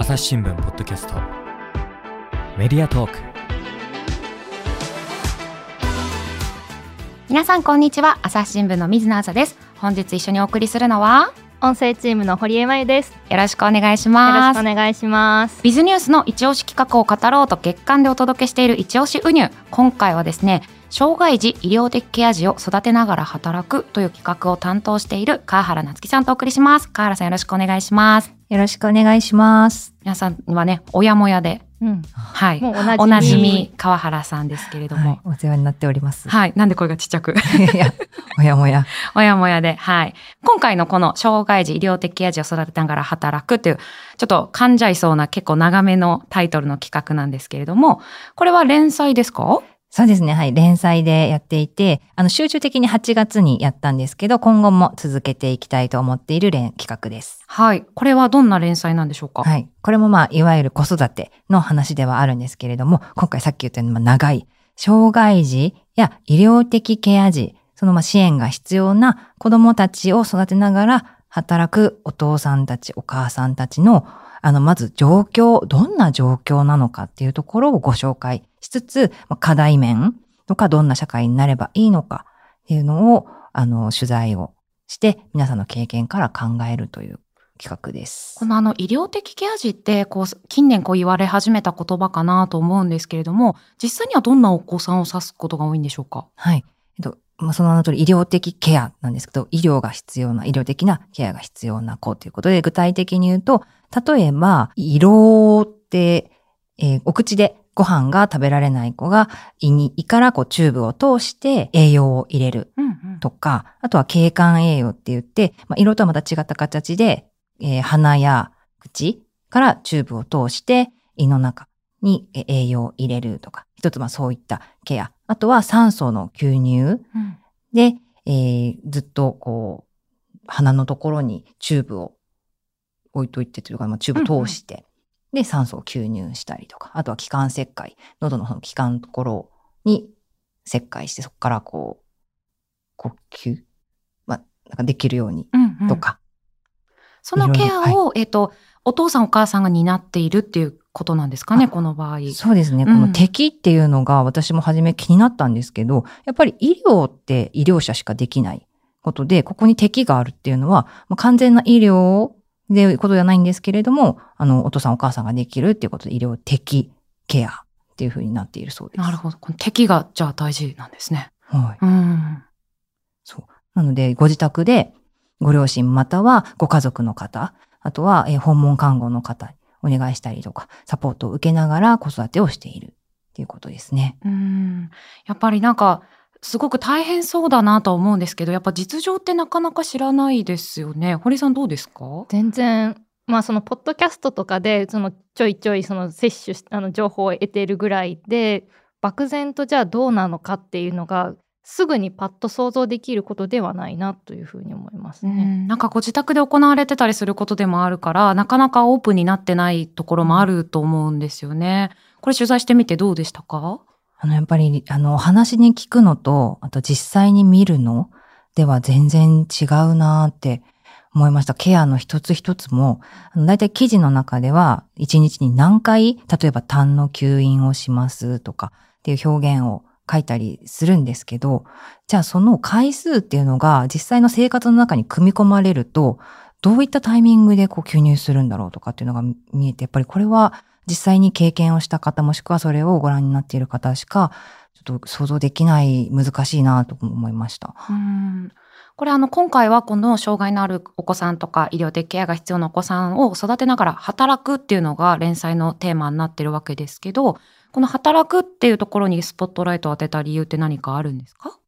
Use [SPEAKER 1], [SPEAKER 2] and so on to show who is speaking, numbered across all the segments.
[SPEAKER 1] 朝日新聞ポッドキャスト。メディアトーク。
[SPEAKER 2] 皆さんこんにちは。朝日新聞の水野朝です。本日一緒にお送りするのは
[SPEAKER 3] 音声チームの堀江真由です。
[SPEAKER 2] よろしくお願いし
[SPEAKER 3] よろ
[SPEAKER 2] ます
[SPEAKER 3] しくお願いします。
[SPEAKER 2] ビズニュースの一押し企画を語ろうと月間でお届けしている一押しウニュ今回はですね障害児医療的ケア児を育てながら働くという企画を担当している川原夏樹さんとお送りします。川原さんよろしくお願いします
[SPEAKER 4] よろしくお願いします。
[SPEAKER 2] 皆さんはね親もやで。
[SPEAKER 3] うん、
[SPEAKER 2] はい。
[SPEAKER 3] もうおなじみ。
[SPEAKER 2] 川原さんですけれども。
[SPEAKER 4] はい、お世話になっております。
[SPEAKER 2] はい、なんで声がちっちゃく？
[SPEAKER 4] いや、もやもや。
[SPEAKER 2] 親もやで、はい。今回のこの障害児医療的ケア児を育てながら働くという、ちょっと噛んじゃいそうな結構長めのタイトルの企画なんですけれども、これは連載ですか？
[SPEAKER 4] そうですね。はい。連載でやっていて、あの、集中的に8月にやったんですけど、今後も続けていきたいと思っている連企画です。
[SPEAKER 2] はい。これはどんな連載なんでしょうか？
[SPEAKER 4] はい。これもまあ、いわゆる子育ての話ではあるんですけれども、今回さっき言ったように、まあ、長い、障害児や医療的ケア児、そのまあ支援が必要な子供たちを育てながら働くお父さんたち、お母さんたちの、あの、まず状況、どんな状況なのかっていうところをご紹介しつつ、まあ課題面とかどんな社会になればいいのかっていうのを、あの、取材をして、皆さんの経験から考えるという企画です。
[SPEAKER 2] このあの医療的ケア児ってこう近年こう言われ始めた言葉かなと思うんですけれども実際にはどんなお子さんを指すことが多いんでしょうか？
[SPEAKER 4] はい。えっと、まあ、その名の通り医療的ケアなんですけど、医療が必要な、医療的なケアが必要な子ということで、具体的に言うと、例えば、胃ろうって、えーお口でご飯が食べられない子が胃に、胃からこうチューブを通して栄養を入れる
[SPEAKER 2] うんうん。
[SPEAKER 4] とか、あとは経管栄養って言って、まあ、色とはまた違った形で、えー鼻や口からチューブを通して胃の中にえー栄養を入れるとか、一つまあそういったケア。あとは酸素の吸入
[SPEAKER 2] うん。
[SPEAKER 4] で、えーずっとこう、鼻のところにチューブを置いといてというか、まあ、チューブを通して、で、酸素を吸入したりとか、あとは気管切開、喉のその気管のところに切開して、そこからこう、呼吸、まあ、なんかできるように
[SPEAKER 2] うんうん。
[SPEAKER 4] とか、
[SPEAKER 2] そのケアを、えっとお父さんお母さんが担っているっていうことなんですかねこの場合。
[SPEAKER 4] そうですね。
[SPEAKER 2] うん。
[SPEAKER 4] この敵っていうのが私も初め気になったんですけど、やっぱり医療って医療者しかできないことで、ここに敵があるっていうのは、まあ、完全な医療でいうことではないんですけれども、あの、お父さんお母さんができるっていうことで医療的ケアっていうふうになっているそうです。
[SPEAKER 2] なるほど。この敵がじゃあ大事なんですね。
[SPEAKER 4] はい。
[SPEAKER 2] うん。
[SPEAKER 4] そう。なので、ご自宅でご両親またはご家族の方、あとは、えー訪問看護の方にお願いしたりとか、サポートを受けながら子育てをしているっていうことですね。
[SPEAKER 2] うん。やっぱりなんか、すごく大変そうだなとは思うんですけど、やっぱ実情ってなかなか知らないですよね。堀さんどうですか？
[SPEAKER 3] 全然まあそのポッドキャストとかでそのちょいちょいその摂取しあの情報を得ているぐらいで漠然とじゃあどうなのかっていうのがすぐにパッと想像できることではないなというふうに思いますね。
[SPEAKER 2] うん。なんかご自宅で行われてたりすることでもあるから、なかなかオープンになってないところもあると思うんですよね。これ取材してみてどうでしたか？
[SPEAKER 4] あの、やっぱり、あの、お話に聞くのと、あと実際に見るのでは全然違うなって思いました。ケアの一つ一つも、あの、だいたい記事の中では、一日に何回、例えば痰の吸引をしますとかっていう表現を書いたりするんですけど、じゃあその回数っていうのが実際の生活の中に組み込まれると、どういったタイミングでこう吸入するんだろうとかっていうのが見えて、やっぱりこれは実際に経験をした方もしくはそれをご覧になっている方しか、ちょっと想像できない難しいなと思いました。
[SPEAKER 2] うんこれあの今回はこの障害のあるお子さんとか医療的ケアが必要なお子さんを育てながら働くっていうのが連載のテーマになってるわけですけどこの働くっていうところにスポットライトを当てた理由って何かあるんですか？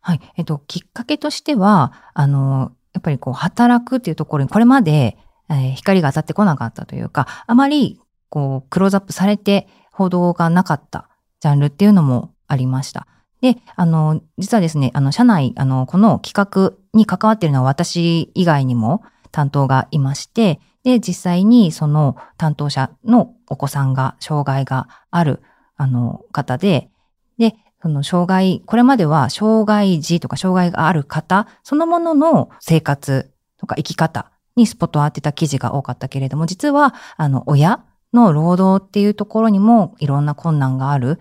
[SPEAKER 4] はい。えっと、きっかけとしては、あの、やっぱりこう、働くっていうところに、これまで、えー光が当たってこなかったというか、あまり、こう、クローズアップされて報道がなかったジャンルっていうのもありました。で、あの、実はですね、あの、社内、あの、この企画に関わっているのは私以外にも担当がいまして、で、実際にその担当者のお子さんが障害がある、あの、方で、で、その障害、これまでは障害児とか障害がある方、そのものの生活とか生き方にスポットを当てた記事が多かったけれども、実は、あの、親の労働っていうところにもいろんな困難がある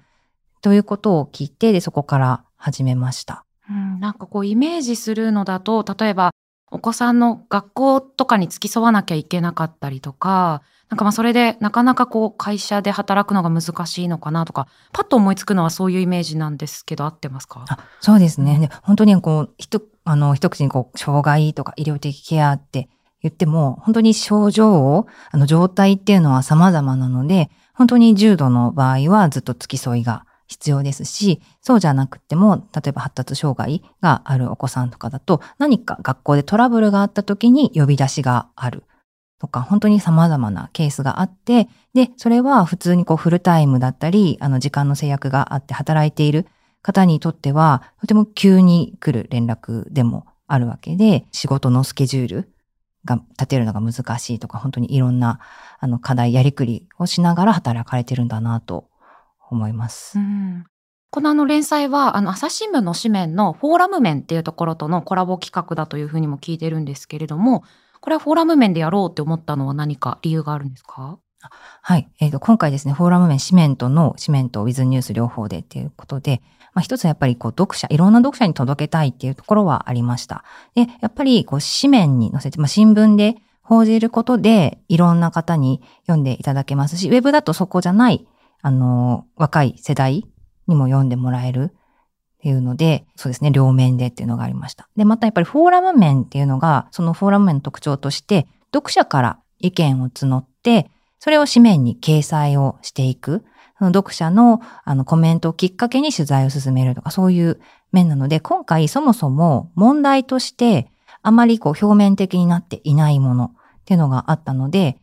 [SPEAKER 4] ということを聞いて、で、そこから始めました。
[SPEAKER 2] うん、なんかこうイメージするのだと、例えばお子さんの学校とかに付き添わなきゃいけなかったりとか、なんかまあそれでなかなかこう会社で働くのが難しいのかなとか、パッと思いつくのはそういうイメージなんですけど、合ってますか？
[SPEAKER 4] あそうですね。で本当にこう、ひと、あの、一口にこう、障害とか医療的ケアって言っても、本当に症状を、あの、状態っていうのは様々なので、本当に重度の場合はずっと付き添いが必要ですし、そうじゃなくても、例えば発達障害があるお子さんとかだと、何か学校でトラブルがあった時に呼び出しがある。とか、本当に様々なケースがあって、で、それは普通にこうフルタイムだったり、あの時間の制約があって働いている方にとっては、とても急に来る連絡でもあるわけで、仕事のスケジュールが立てるのが難しいとか、本当にいろんなあの課題やりくりをしながら働かれてるんだなと思います。
[SPEAKER 2] うんこのあの連載は、あの、朝日新聞の紙面のフォーラム面っていうところとのコラボ企画だというふうにも聞いてるんですけれども、これはフォーラム面でやろうって思ったのは何か理由があるんですか？
[SPEAKER 4] はい。えっ、と、今回ですね、フォーラム面、紙面との、紙面とウィズニュース両方でっていうことで、まあ一つはやっぱりこう読者、いろんな読者に届けたいっていうところはありました。で、やっぱりこう紙面に載せて、まあ新聞で報じることで、いろんな方に読んでいただけますし、ウェブだとそこじゃない、あの、若い世代にも読んでもらえるっていうので、そうですね、両面でっていうのがありました。で、またやっぱりフォーラム面っていうのが、そのフォーラム面の特徴として、読者から意見を募って、それを紙面に掲載をしていく。その読者のあのコメントをきっかけに取材を進めるとか、そういう面なので、今回そもそも問題として、あまりこう表面的になっていないものっていうのがあったので、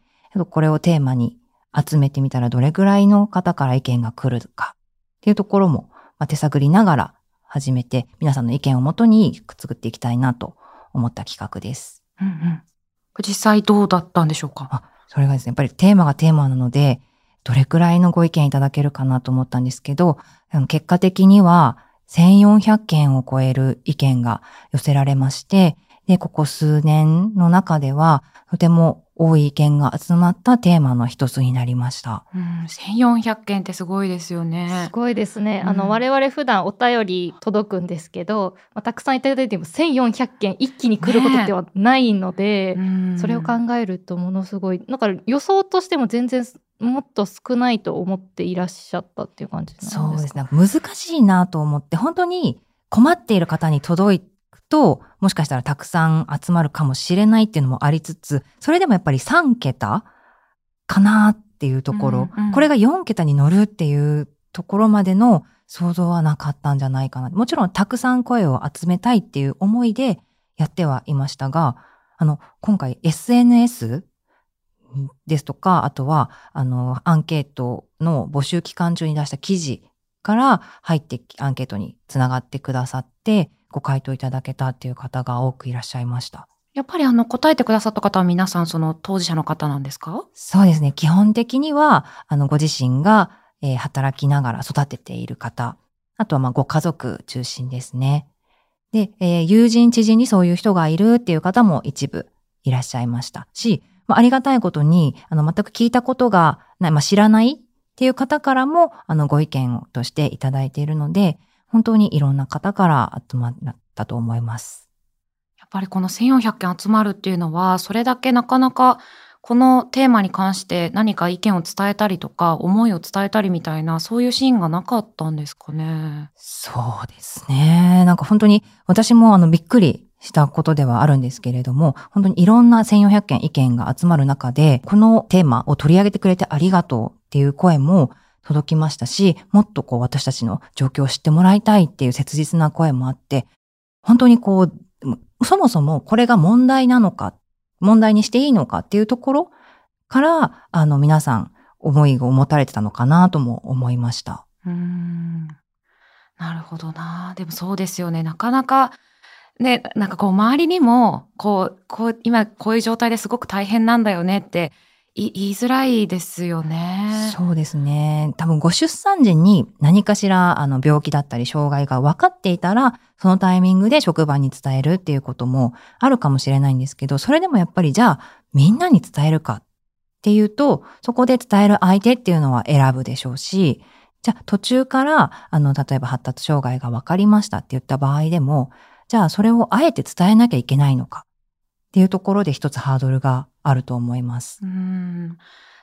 [SPEAKER 4] これをテーマに集めてみたらどれぐらいの方から意見が来るかっていうところも、まあ、手探りながら始めて、皆さんの意見をもとに作っていきたいなと思った企画です。
[SPEAKER 2] うんうん。実際どうだったんでしょうか？
[SPEAKER 4] あそれがですね、やっぱりテーマがテーマなので、どれくらいのご意見いただけるかなと思ったんですけど、結果的には1400件を超える意見が寄せられまして、で、ここ数年の中では、とても多い意見が集まったテーマの一つになりました。
[SPEAKER 2] うん、1400件ってすごいですよね
[SPEAKER 3] す。ごいですね。あ
[SPEAKER 2] うん
[SPEAKER 3] の我々普段お便り届くんですけど、まあ、たくさんいただいても1400件一気に来ることではないので、
[SPEAKER 2] うん
[SPEAKER 3] それを考えるとものすごいなんか予想としても全然もっと少ないと思っていらっしゃったっていう感じなんですか？
[SPEAKER 4] そうですね。難しいなと思って、本当に困っている方に届くと、もしかしたらたくさん集まるかもしれないっていうのもありつつ、それでもやっぱり3桁かなっていうところ、
[SPEAKER 2] うんうん
[SPEAKER 4] これが4桁に乗るっていうところまでの想像はなかったんじゃないかな。もちろんたくさん声を集めたいっていう思いでやってはいましたが、あの、今回 SNS ですとか、あとは、あの、アンケートの募集期間中に出した記事から入ってきアンケートにつながってくださって、ご回答いただけたっていう方が多くいらっしゃいました。
[SPEAKER 2] やっぱりあの答えてくださった方は皆さんその当事者の方なんですか？
[SPEAKER 4] そうですね。基本的には、あの、ご自身が、えー働きながら育てている方、あとは、まあ、ご家族中心ですね。で、えー友人、知人にそういう人がいるっていう方も一部いらっしゃいましたし、まあ、ありがたいことに、あの、全く聞いたことがない、まあ、知らないっていう方からも、あの、ご意見としていただいているので、本当にいろんな方から集まったと思います。
[SPEAKER 2] やっぱりこの1400件集まるっていうのは、それだけなかなかこのテーマに関して何か意見を伝えたりとか、思いを伝えたりみたいな、そういうシーンがなかったんですかね？
[SPEAKER 4] そうですね。なんか本当に私もあのびっくりしたことではあるんですけれども、本当にいろんな1400件意見が集まる中で、このテーマを取り上げてくれてありがとうっていう声も届きましたし、もっとこう私たちの状況を知ってもらいたいっていう切実な声もあって、本当にこう、そもそもこれが問題なのか、問題にしていいのかっていうところから、あの皆さん思いを持たれてたのかなとも思いました。
[SPEAKER 2] うん。なるほどな。でもそうですよね。なかなか、ね、なんかこう周りにも、こう、こう、今こういう状態ですごく大変なんだよねって言いづらいですよね。
[SPEAKER 4] そうですね。多分ご出産時に何かしらあの病気だったり障害が分かっていたら、そのタイミングで職場に伝えるっていうこともあるかもしれないんですけど、それでもやっぱりじゃあみんなに伝えるかっていうと、そこで伝える相手っていうのは選ぶでしょうし、じゃあ途中からあの例えば発達障害が分かりましたって言った場合でも、じゃあそれをあえて伝えなきゃいけないのかっていうところで一つハードルがあると思います。
[SPEAKER 2] うん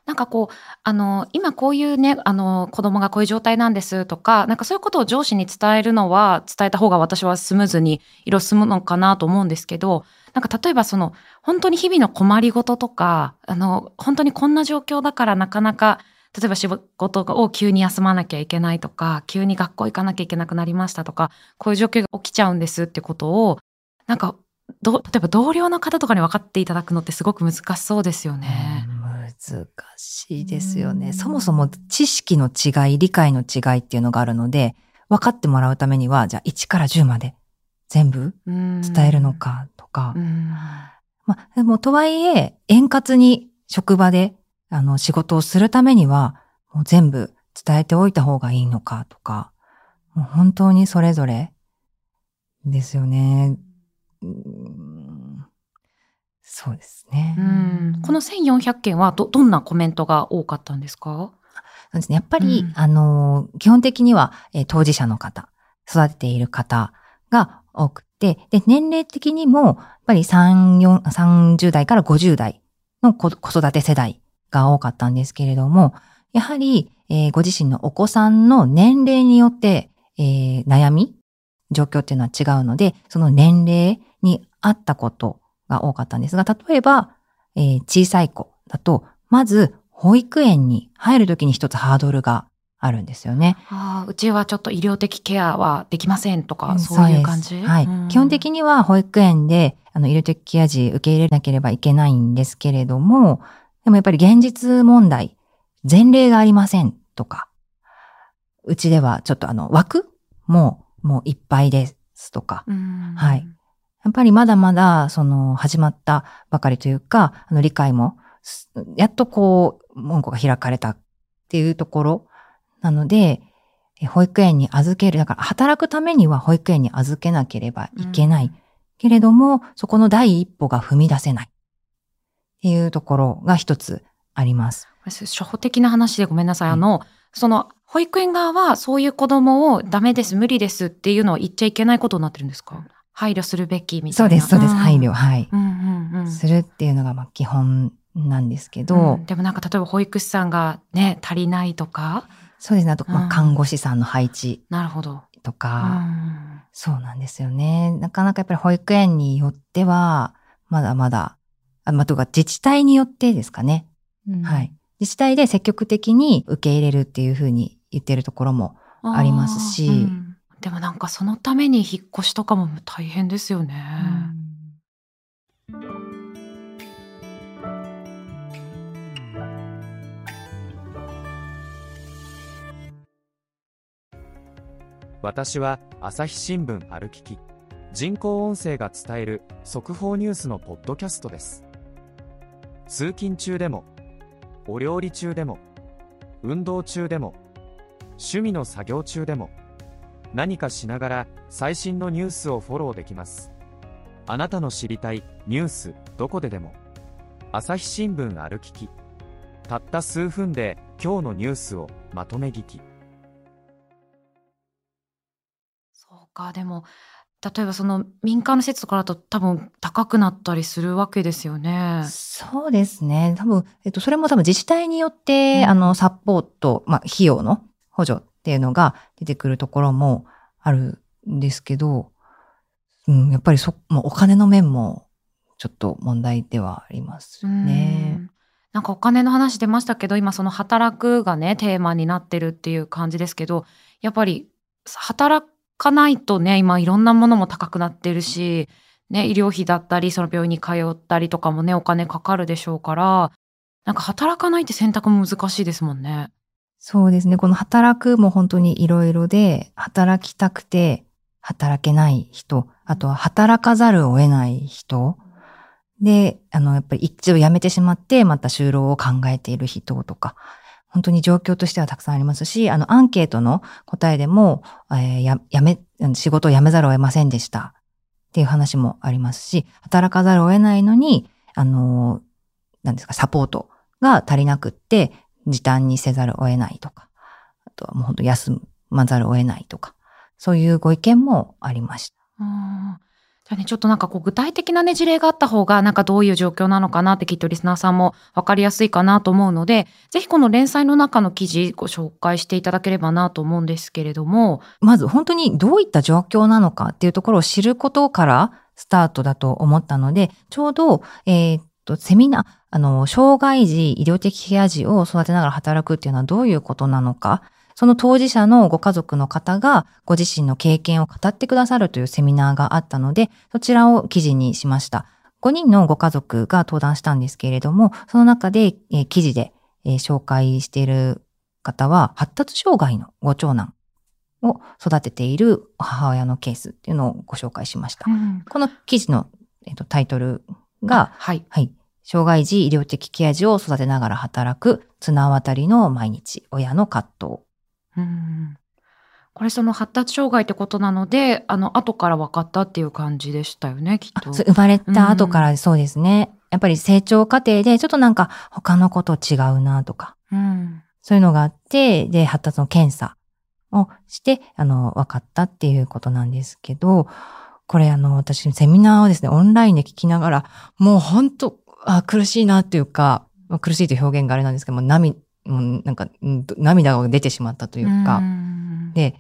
[SPEAKER 2] なんかこう、あの、今こういうね、あの、子供がこういう状態なんですとか、なんかそういうことを上司に伝えるのは、伝えた方が私はスムーズに色進むのかなと思うんですけど、なんか例えばその、本当に日々の困りごととか、あの、本当にこんな状況だからなかなか、例えば仕事を急に休まなきゃいけないとか、急に学校行かなきゃいけなくなりましたとか、こういう状況が起きちゃうんですってことを、なんか、ど例えば同僚の方とかに分かっていただくのってすごく難しそうですよね。
[SPEAKER 4] 難しいですよね。
[SPEAKER 2] うん
[SPEAKER 4] そもそも知識の違い、理解の違いっていうのがあるので、分かってもらうためには、じゃあ1から10まで全部
[SPEAKER 2] 伝
[SPEAKER 4] 伝えるの。かとか。
[SPEAKER 2] うん
[SPEAKER 4] まあ、でもとはいえ、円滑に職場であの仕事をするためには、もう全部伝えておいた方がいいのかとか、もう本当にそれぞれですよね。うんそうですね。
[SPEAKER 2] うんこの1400件はど、どんなコメントが多かったんですか？
[SPEAKER 4] そうですね。やっぱり、
[SPEAKER 2] うん
[SPEAKER 4] あの、基本的には、えー当事者の方、育てている方が多くて、で、年齢的にも、やっぱり3、4 30代から50代の子子育て世代が多かったんですけれども、やはり、えーご自身のお子さんの年齢によって、えー悩み、状況っていうのは違うので、その年齢に合ったことが多かったんですが、例えば、えー小さい子だと、まず、保育園に入るときに一つハードルがあるんですよね。
[SPEAKER 2] ああ、うちはちょっと医療的ケアはできませんとか、
[SPEAKER 4] ん
[SPEAKER 2] そういう感じ？
[SPEAKER 4] はい。基本的
[SPEAKER 2] に。
[SPEAKER 4] には保育園で、あの、医療的ケア児受け入れなければいけないんですけれども、でもやっぱり現実問題、前例がありませんとか、うちではちょっとあの、枠ももういっぱいですとか、
[SPEAKER 2] うん
[SPEAKER 4] はい。やっぱりまだまだ、その、始まったばかりというか、あの、理解も、すやっとこう、門戸が開かれたっていうところなので、え保育園に預ける。だから、働くためには保育園に預けなければいけない。けれども、そこの第一歩が踏み出せない。っていうところが一つあります。
[SPEAKER 2] 初歩的な話でごめんなさい。あの、その、保育園側はそういう子供をダメです、無理ですっていうのを言っちゃいけないことになってるんですか？配慮するべきみたいうな。
[SPEAKER 4] そです、そうです。
[SPEAKER 2] ん
[SPEAKER 4] 配慮。。はい。
[SPEAKER 2] うんうんうん。
[SPEAKER 4] するっていうのが、まあ、基本なんですけど、
[SPEAKER 2] うんでもなんか例えば保育士さんがね、足りないとか。
[SPEAKER 4] そうですね。あと、まあ、
[SPEAKER 2] うん
[SPEAKER 4] 看護師さんの配置
[SPEAKER 2] なるほど。う
[SPEAKER 4] とか、
[SPEAKER 2] ん
[SPEAKER 4] そうなんですよね。なかなかやっぱり保育園によっては、まだまだ、あまあ、とか自治体によってですかね。はい。。自治体で積極的に受け入れるっていうふうに言ってるところも、ありますし
[SPEAKER 2] うんでもなんかそのために引っ越しとかも大変ですよね。
[SPEAKER 1] 私は朝日新聞歩きき人工音声が伝える速報ニュースのポッドキャストです通勤中でもお料理中でも運動中でも趣味の作業中でも何かしながら最新のニュースをフォローできます。あなたの知りたいニュースどこででも。朝日新聞歩きき。たった数分で今日のニュースをまとめ聞き。
[SPEAKER 2] そうか、でも、例えばその民間の施設とかだと多分高くなったりするわけですよね。
[SPEAKER 4] そうですね。多分、えっと、それも多分自治体によって、
[SPEAKER 2] うん。
[SPEAKER 4] あの、サポート、まあ、費用の補助っていうのが出てくるところもあるんですけど、うん、やっぱりそ、もうお金の面も、ちょっと問題ではありますね。
[SPEAKER 2] なんかお金の話出ましたけど、今その働くがね、テーマになってるっていう感じですけど、やっぱり働かないとね、今いろんなものも高くなってるし、ね、医療費だったり、その病院に通ったりとかもね、お金かかるでしょうから、なんか働かないって選択も難しいですもんね。
[SPEAKER 4] そうですね。この働くも本当にいろいろで、働きたくて働けない人、あとは働かざるを得ない人で、あの、やっぱり一度辞めてしまって、また就労を考えている人とか、本当に状況としてはたくさんありますし、あの、アンケートの答えでも、えーや、め、仕事を辞めざるを得ませんでした。っていう話もありますし、働かざるを得ないのに、あの、なんですか、サポートが足りなくって、時短にせざるを得ないとか、あとはもう本当休まざるを得ないとか、そういうご意見もありました。
[SPEAKER 2] うんじゃあね、ちょっとなんかこう具体的なね、事例があった方が、なんかどういう状況なのかなってきっとリスナーさんも分かりやすいかなと思うので、ぜひこの連載の中の記事ご紹介していただければなと思うんですけれども、
[SPEAKER 4] まず本当にどういった状況なのかっていうところを知ることからスタートだと思ったので、ちょうど、えーっと、セミナー、あの、障害児、医療的ケア児を育てながら働くっていうのはどういうことなのか、その当事者のご家族の方がご自身の経験を語ってくださるというセミナーがあったので、そちらを記事にしました。5人のご家族が登壇したんですけれども、その中で、えー記事で、えー紹介している方は、発達障害のご長男を育てている母親のケースっていうのをご紹介しました。この記事の、えっとタイトルが、
[SPEAKER 2] はい。
[SPEAKER 4] はい。障害児医療的ケア児を育てながら働く綱渡りの毎日、親の葛藤。
[SPEAKER 2] うんこれその発達障害ってことなので、あの、後から分かったっていう感じでしたよね、きっと。
[SPEAKER 4] 生まれた後からそうですね。やっぱり成長過程でちょっとなんか他の子と違うなとか、
[SPEAKER 2] うん。
[SPEAKER 4] そういうのがあって、で、発達の検査をして、あの、分かったっていうことなんですけど、これあの、私、セミナーをですね、オンラインで聞きながら、もう本当あ苦しいなっていうか、まあ苦しいという表現があれなんですけども、涙、もうなんか、うん涙が出てしまったというか、
[SPEAKER 2] ん
[SPEAKER 4] で、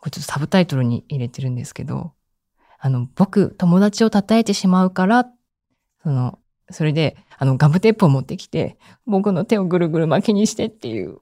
[SPEAKER 4] これちょっとサブタイトルに入れてるんですけど、あの、僕、友達を叩いてしまうから、その、それで、あの、ガムテープを持ってきて、僕の手をぐるぐる巻きにしてっていう。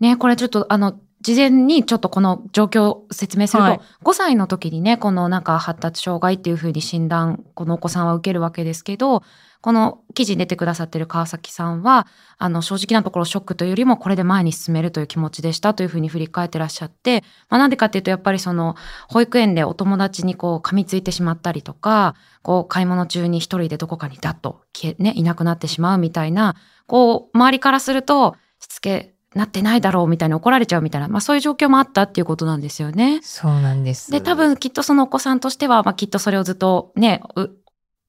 [SPEAKER 2] ね、これちょっとあの、事前にちょっとこの状況を説明すると、
[SPEAKER 4] はい。
[SPEAKER 2] 5歳の時にね、このなんか発達障害っていうふうに診断、このお子さんは受けるわけですけど、この記事に出てくださってる川崎さんは、あの、正直なところショックというよりもこれで前に進めるという気持ちでしたというふうに振り返ってらっしゃって、まあなんでかっていうとやっぱりその、保育園でお友達にこう噛みついてしまったりとか、こう買い物中に一人でどこかにダッと消え、ね、いなくなってしまうみたいな、こう、周りからすると、しつけなってないだろうみたいに怒られちゃうみたいな、まあそういう状況もあったっていうことなんですよね。
[SPEAKER 4] そうなんです。
[SPEAKER 2] で、多分きっとそのお子さんとしては、まあきっとそれをずっとね、う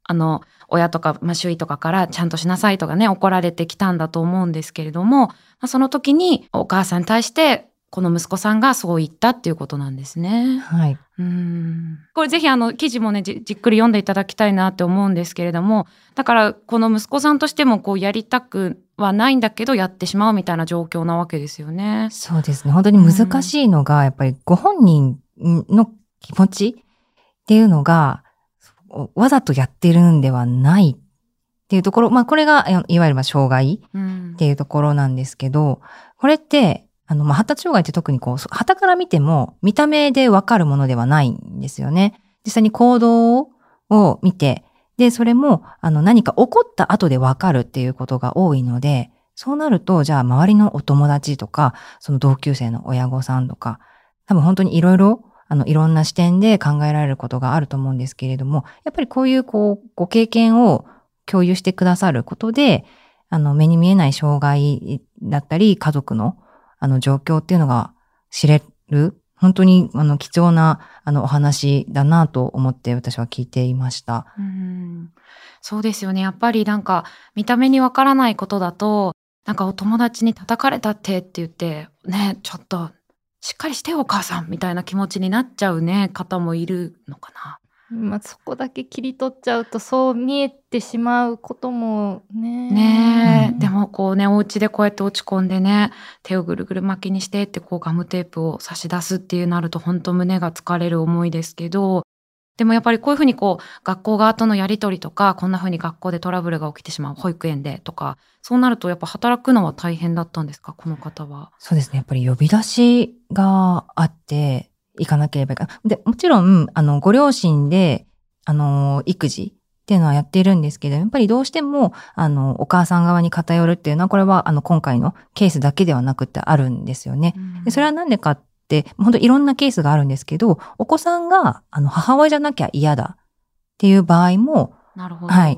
[SPEAKER 2] あの、親とか、まあ周囲とかからちゃんとしなさいとかね、怒られてきたんだと思うんですけれども、まあ、その時にお母さんに対して、この息子さんがそう言ったっていうことなんですね。
[SPEAKER 4] はい。
[SPEAKER 2] うんこれぜひあの記事もねじじっくり読んでいただきたいなって思うんですけれどもだからこの息子さんとしてもこうやりたくはないんだけどやってしまうみたいな状況なわけですよね。
[SPEAKER 4] そうですね。本当に難しいのが、やっぱりご本人の気持ちっていうのが、わざとやってるんではないっていうところ、まあこれが、いいわゆるまあ障害
[SPEAKER 2] うん
[SPEAKER 4] っていうところなんですけど、これって、あの、まあ、発達障害って特にこう、旗から見ても見た目でわかるものではないんですよね。実際に行動を見て、で、それも、あの、何か起こった後でわかるっていうことが多いので、そうなると、じゃあ、周りのお友達とか、その同級生の親御さんとか、多分本当にいろいろ、あの、いろんな視点で考えられることがあると思うんですけれども、やっぱりこういう、こう、ご経験を共有してくださることで、あの、目に見えない障害だったり、家族の、あの、状況っていうのが知れる、本当に、あの、貴重な、あの、お話だなと思って私は聞いていました。
[SPEAKER 2] うんそうですよねやっぱりなんか見た目にわからないことだとなんかお友達に叩かれたってって言ってねちょっとしっかりしてよお母さんみたいな気持ちになっちゃうね方もいるのかな。
[SPEAKER 3] まあ、そこだけ切り取っちゃうとそう見えてしまうこともね。
[SPEAKER 2] ねでもこうねお家でこうやって落ち込んでね手をぐるぐる巻きにしてってこうガムテープを差し出すっていうなると本当胸が疲れる思いですけどでもやっぱりこういうふうにこう学校側とのやり取りとかこんなふうに学校でトラブルが起きてしまう保育園でとかそうなるとやっぱ働くのは大変だったんですか？この方は。
[SPEAKER 4] そうですね。やっぱり呼び出しがあって、行かなければいけない。で、もちろん、あの、ご両親で、あの、育児っていうのはやっているんですけど、やっぱりどうしても、あの、お母さん側に偏るっていうのは、これは、あの、今回のケースだけではなくてあるんですよね。でそれはなんでかって、本当いろんなケースがあるんですけど、お子さんが、あの、母親じゃなきゃ嫌だっていう場合も
[SPEAKER 2] なるほど。
[SPEAKER 4] はい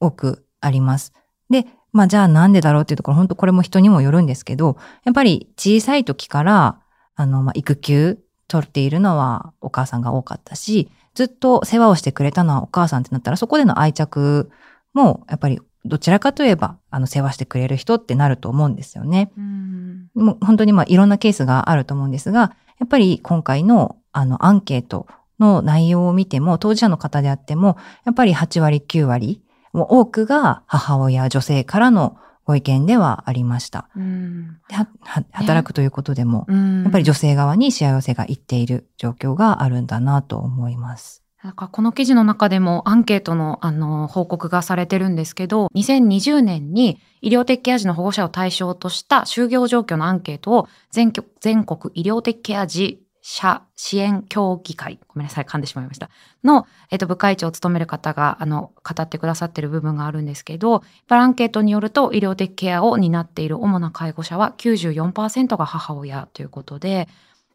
[SPEAKER 4] 多くあります。で、まあじゃあなんでだろうっていうところ、本当これも人にもよるんですけど、やっぱり小さい時から、あの、まあ育休取っているのはお母さんが多かったし、ずっと世話をしてくれたのはお母さんってなったら、そこでの愛着も、やっぱりどちらかといえば、あの、世話してくれる人ってなると思うんですよね。
[SPEAKER 2] うん。
[SPEAKER 4] もう本当にまあいろんなケースがあると思うんですが、やっぱり今回のあのアンケートの内容を見ても、当事者の方であっても、やっぱり8割、9割、もう多くが母親、女性からのご意見ではありました。
[SPEAKER 2] うん。
[SPEAKER 4] ではは働くということでも、
[SPEAKER 2] うん
[SPEAKER 4] やっぱり女性側に幸せがいっている状況があるんだなと思います。
[SPEAKER 2] なんかこの記事の中でもアンケートのあの報告がされてるんですけど、2020年に医療的ケア児の保護者を対象とした就業状況のアンケートを全国全国医療的ケア児者支援協議会、ごめんなさい、噛んでしまいました。の、えっと、部会長を務める方が、あの、語ってくださってる部分があるんですけど、アンケートによると、医療的ケアを担っている主な介護者は94%が母親ということで、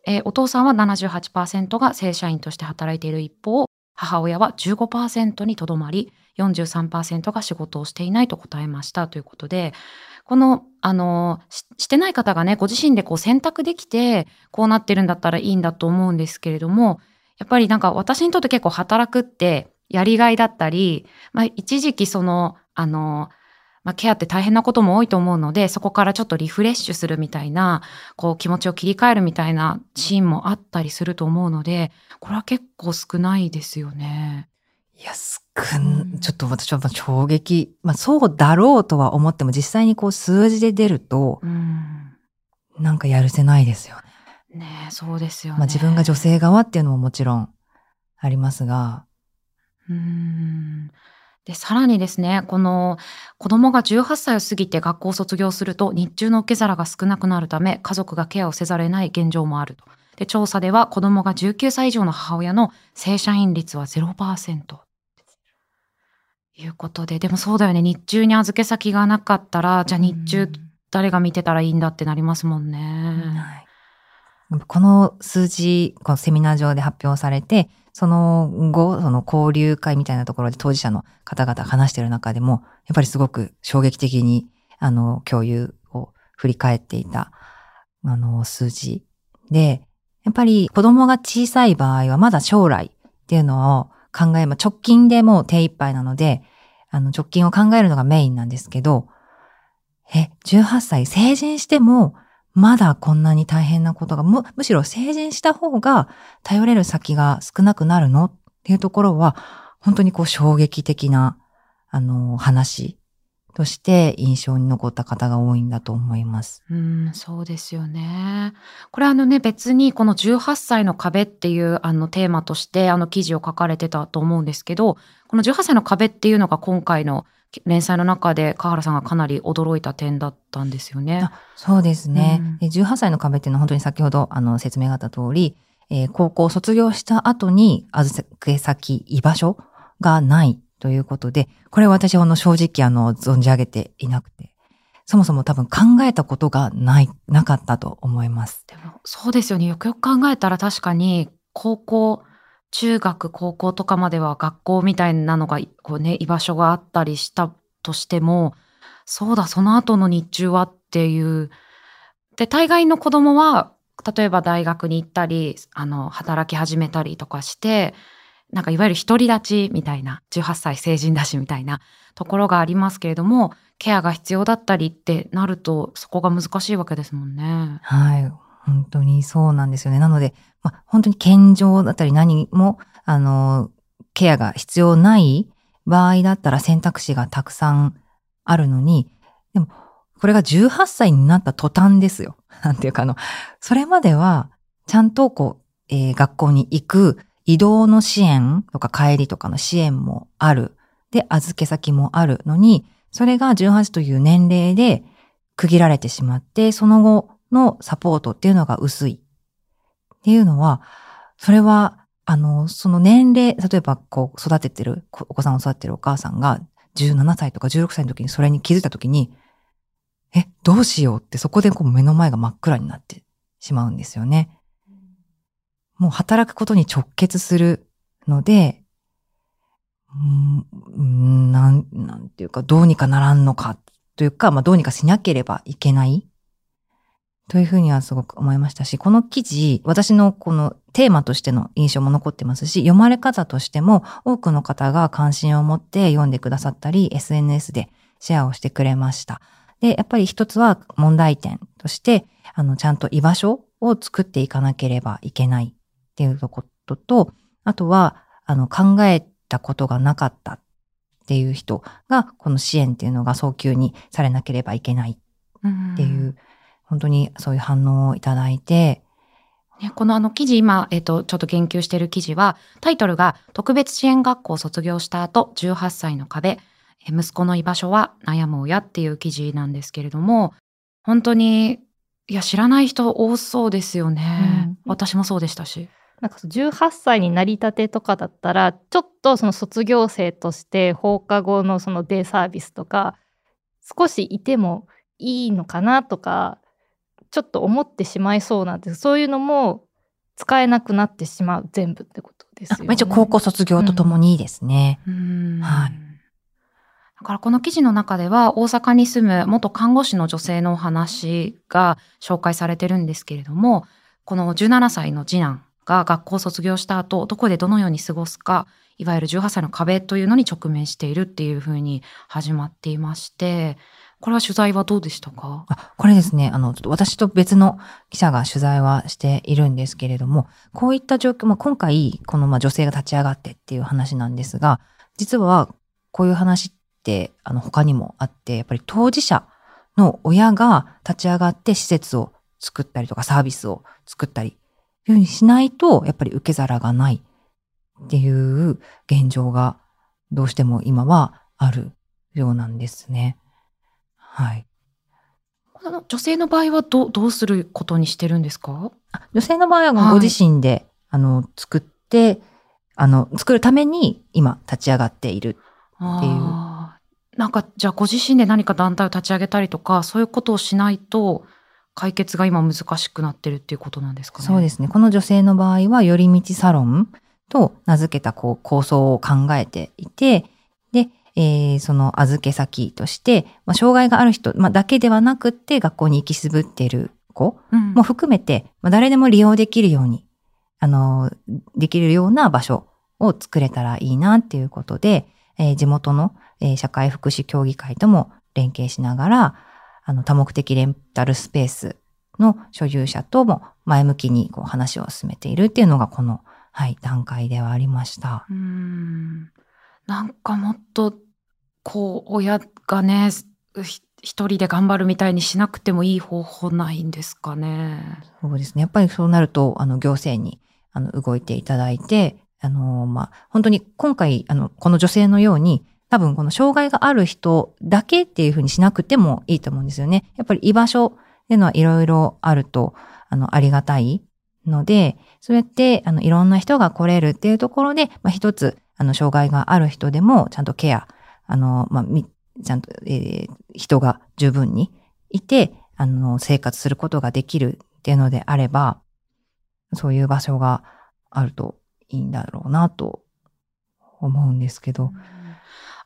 [SPEAKER 2] えーお父さんは78%が正社員として働いている一方、母親は15%にとどまり、43%が仕事をしていないと答えましたということで、この、あの、ししてない方がね、ご自身でこう選択できて、こうなってるんだったらいいんだと思うんですけれども、やっぱりなんか私にとって結構働くってやりがいだったり、まあ一時期その、あの、まあケアって大変なことも多いと思うので、そこからちょっとリフレッシュするみたいな、こう気持ちを切り替えるみたいなシーンもあったりすると思うので、これは結構少ないですよね。
[SPEAKER 4] いや、少
[SPEAKER 2] うん
[SPEAKER 4] ん、ちょっと私は衝撃、まあそうだろうとは思っても実際にこう数字で出ると、
[SPEAKER 2] うん。
[SPEAKER 4] なんかやるせないですよね。
[SPEAKER 2] ねえ、そうですよね。
[SPEAKER 4] まあ自分が女性側っていうのももちろんありますが、
[SPEAKER 2] うーんで、さらにですね、この子供が18歳を過ぎて学校を卒業すると日中の受け皿が少なくなるため家族がケアをせざるを得ない現状もあると。で、調査では子供が19歳以上の母親の正社員率は0%。いうことで、でもそうだよね。日中に預け先がなかったら、じゃあ日中誰が見てたらいいんだってなりますもんね。
[SPEAKER 4] はいこの数字、このセミナー上で発表されて、その後、その交流会みたいなところで当事者の方々が話している中でも、やっぱりすごく衝撃的に、あの、共有を振り返っていた、あの、数字で、やっぱり子供が小さい場合はまだ将来っていうのを考え、まあ、直近でもう手一杯なので、あの、直近を考えるのがメインなんですけど、え、18歳成人しても、まだこんなに大変なことが、む、むしろ成人した方が頼れる先が少なくなるの？っていうところは、本当にこう衝撃的な、あの、話として印象に残った方が多いんだと思います。
[SPEAKER 2] うん、そうですよね。これあのね、別にこの18歳の壁っていうあのテーマとしてあの記事を書かれてたと思うんですけど、この18歳の壁っていうのが今回の連載の中で川原さんがかなり驚いた点だったんですよね。
[SPEAKER 4] そうですね。
[SPEAKER 2] うん
[SPEAKER 4] で18歳の壁っていうのは本当に先ほどあの説明があった通り、えー高校を卒業した後に預け先、居場所がないということで、これは私はあの正直あの存じ上げていなくて、そもそも多分考えたことがない、なかったと思います。
[SPEAKER 2] でもそうですよね。よくよく考えたら確かに高校、中学、高校とかまでは学校みたいなのがこうね、居場所があったりしたとしても、そうだ、その後の日中はっていう。で、大概の子供は、例えば大学に行ったり、あの、働き始めたりとかして、なんかいわゆる独り立ちみたいな、18歳成人だしみたいなところがありますけれども、ケアが必要だったりってなると、そこが難しいわけですもんね。
[SPEAKER 4] はい。本当にそうなんですよね。なので、ま、本当に健常だったり何も、あの、ケアが必要ない場合だったら選択肢がたくさんあるのに、でも、これが18歳になった途端ですよ。なんていうか、あの、それまでは、ちゃんとこう、えー学校に行く移動の支援とか帰りとかの支援もある。で、預け先もあるのに、それが18という年齢で区切られてしまって、その後のサポートっていうのが薄い。っていうのは、それは、あの、その年齢、例えばこう育ててる、お子さんを育ててるお母さんが17歳とか16歳の時にそれに気づいた時に、え、どうしようってそこでこう目の前が真っ暗になってしまうんですよね。もう働くことに直結するので、うん、なん、なんていうか、どうにかならんのかというか、まあ、どうにかしなければいけないというふうにはすごく思いましたし、この記事、私のこのテーマとしての印象も残ってますし、読まれ方としても多くの方が関心を持って読んでくださったり、SNS でシェアをしてくれました。で、やっぱり一つは問題点として、あの、ちゃんと居場所を作っていかなければいけないっていうことと、あとは、あの、考えたことがなかったっていう人が、この支援っていうのが早急にされなければいけないっていう、本当にそういう反応をいただいて、
[SPEAKER 2] ね、このあの記事、今、えっ、と、ちょっと言及している記事は、タイトルが、特別支援学校を卒業した後、18歳の壁、え息子の居場所は悩む親っていう記事なんですけれども、本当に、いや、知らない人多そうですよね。
[SPEAKER 3] うん
[SPEAKER 2] 私もそうでしたし。
[SPEAKER 3] なんかそう18歳になりたてとかだったらちょっとその卒業生として放課後のそのデイサービスとか少しいてもいいのかなとかちょっと思ってしまいそうなんですそういうのも使えなくなってしまう全部ってことですよね。
[SPEAKER 4] あ一応高校卒業とともにですね。
[SPEAKER 2] うん
[SPEAKER 4] はい
[SPEAKER 2] だからこの記事の中では大阪に住む元看護師の女性のお話が紹介されてるんですけれども、この17歳の次男が学校を卒業した後、どこでどのように過ごすか、いわゆる18歳の壁というのに直面しているっていうふうに始まっていまして、これは取材はどうでしたか？
[SPEAKER 4] あ、これですね、あの、ちょっと私と別の記者が取材はしているんですけれども、こういった状況、まあ、今回、このま女性が立ち上がってっていう話なんですが、実はこういう話って、あの、他にもあって、やっぱり当事者の親が立ち上がって施設を作ったりとかサービスを作ったり、ふうにしないと、やっぱり受け皿がないっていう現状がどうしても今はあるようなんですね。はい。
[SPEAKER 2] 女性の場合はどうどうすることにしてるんですか？
[SPEAKER 4] あ女性の場合はご自身で、あの、作って、あの、作るために今立ち上がっている。っていう
[SPEAKER 2] なんかじゃあご自身で何か団体を立ち上げたりとかそういうことをしないと解決が今難しくなってるっていうことなんですかね？
[SPEAKER 4] そうですね。この女性の場合は、寄り道サロンと名付けたこう構想を考えていて、で、えーその預け先として、まあ、障害がある人、まあ、だけではなくって学校に行きすぶっている子
[SPEAKER 2] うん
[SPEAKER 4] も含めて、まあ、誰でも利用できるように、あの、できるような場所を作れたらいいなっていうことで、えー地元の、えー社会福祉協議会とも連携しながら、あの、多目的レンタルスペースの所有者とも前向きにこう話を進めているっていうのがこの、はい、段階ではありました。
[SPEAKER 2] うーんなんかもっとこう親がねひ一人で頑張るみたいにしなくてもいい方法ないんですかね。
[SPEAKER 4] そうですね。やっぱりそうなると、あの、行政に、あの、動いていただいて、あの、まあ、本当に今回、あの、この女性のように、多分この障害がある人だけっていうふうにしなくてもいいと思うんですよね。やっぱり居場所っていうのはいろいろあると、あの、ありがたいので、そうやって、あの、いろんな人が来れるっていうところで、まあ、一つ、あの、障害がある人でも、ちゃんとケア、あの、まあ、みちゃんと、えー人が十分にいて、あの、生活することができるっていうのであれば、そういう場所があるといいんだろうなと思うんですけど。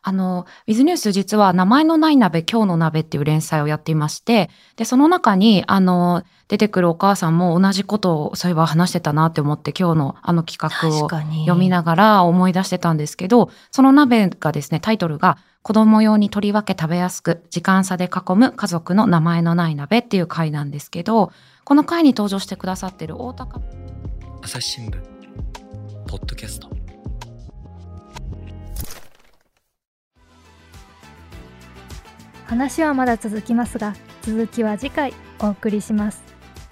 [SPEAKER 2] あの、ウィズニュース実は名前のない鍋、今日の鍋っていう連載をやっていまして、で、その中に、あの、出てくるお母さんも同じことをそういえば話してたなって思って今日のあの企画を読みながら思い出してたんですけど、その鍋がですね、タイトルが子供用に取り分け食べやすく時間差で囲む家族の名前のない鍋っていう回なんですけど、この回に登場してくださってる大高。
[SPEAKER 5] 朝日新聞ポッドキャスト
[SPEAKER 6] 話はまだ続きますが続きは次回お送りします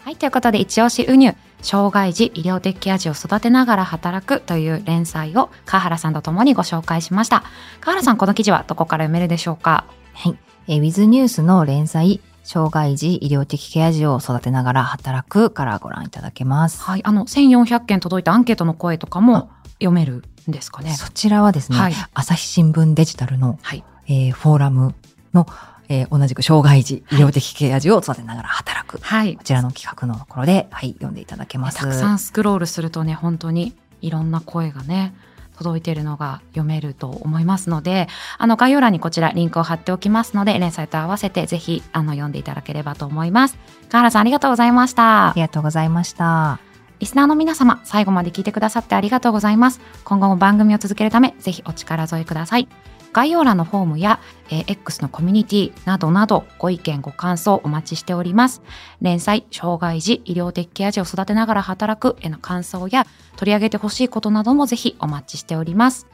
[SPEAKER 2] はい、ということで、一押しウニュ、障害児医療的ケア児を育てながら働くという連載を川原さんと共にご紹介しました。川原さん、この記事はどこから読めるでしょうか？
[SPEAKER 4] はい。えー、ウィズニュースの連載、障害児医療的ケア児を育てながら働くからご覧いただけます。
[SPEAKER 2] はい、あの、1400件届いたアンケートの声とかも読めるんですかね？
[SPEAKER 4] そちらはですね、
[SPEAKER 2] はい
[SPEAKER 4] 朝日新聞デジタルの、
[SPEAKER 2] はい。
[SPEAKER 4] えーフォーラムの、えー同じく障害児医療的ケア児を育てながら働く。
[SPEAKER 2] はい
[SPEAKER 4] こ。ちらの企画のところで、はい、読んでいただけます。
[SPEAKER 2] たくさんスクロールするとね、本当にいろんな声がね、届いているのが読めると思いますので、あの概要欄にこちらリンクを貼っておきますので、連載と合わせてぜひあの読んでいただければと思います。川原さんありがとうございました
[SPEAKER 4] あり。がとうございました。
[SPEAKER 2] リスナーの皆様、最後まで聞いてくださってありがとうございます。今後も番組を続けるため、ぜひお力添えください。概要欄のフォームや、えー X のコミュニティなどなど、ご意見、ご感想お待ちしております。連載、障害児、医療的ケア児を育てながら働くへの感想や、取り上げてほしいことなどもぜひお待ちしております。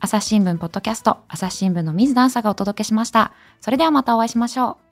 [SPEAKER 2] 朝日新聞ポッドキャスト、朝日新聞の水田朝がお届けしました。それではまたお会いしましょう。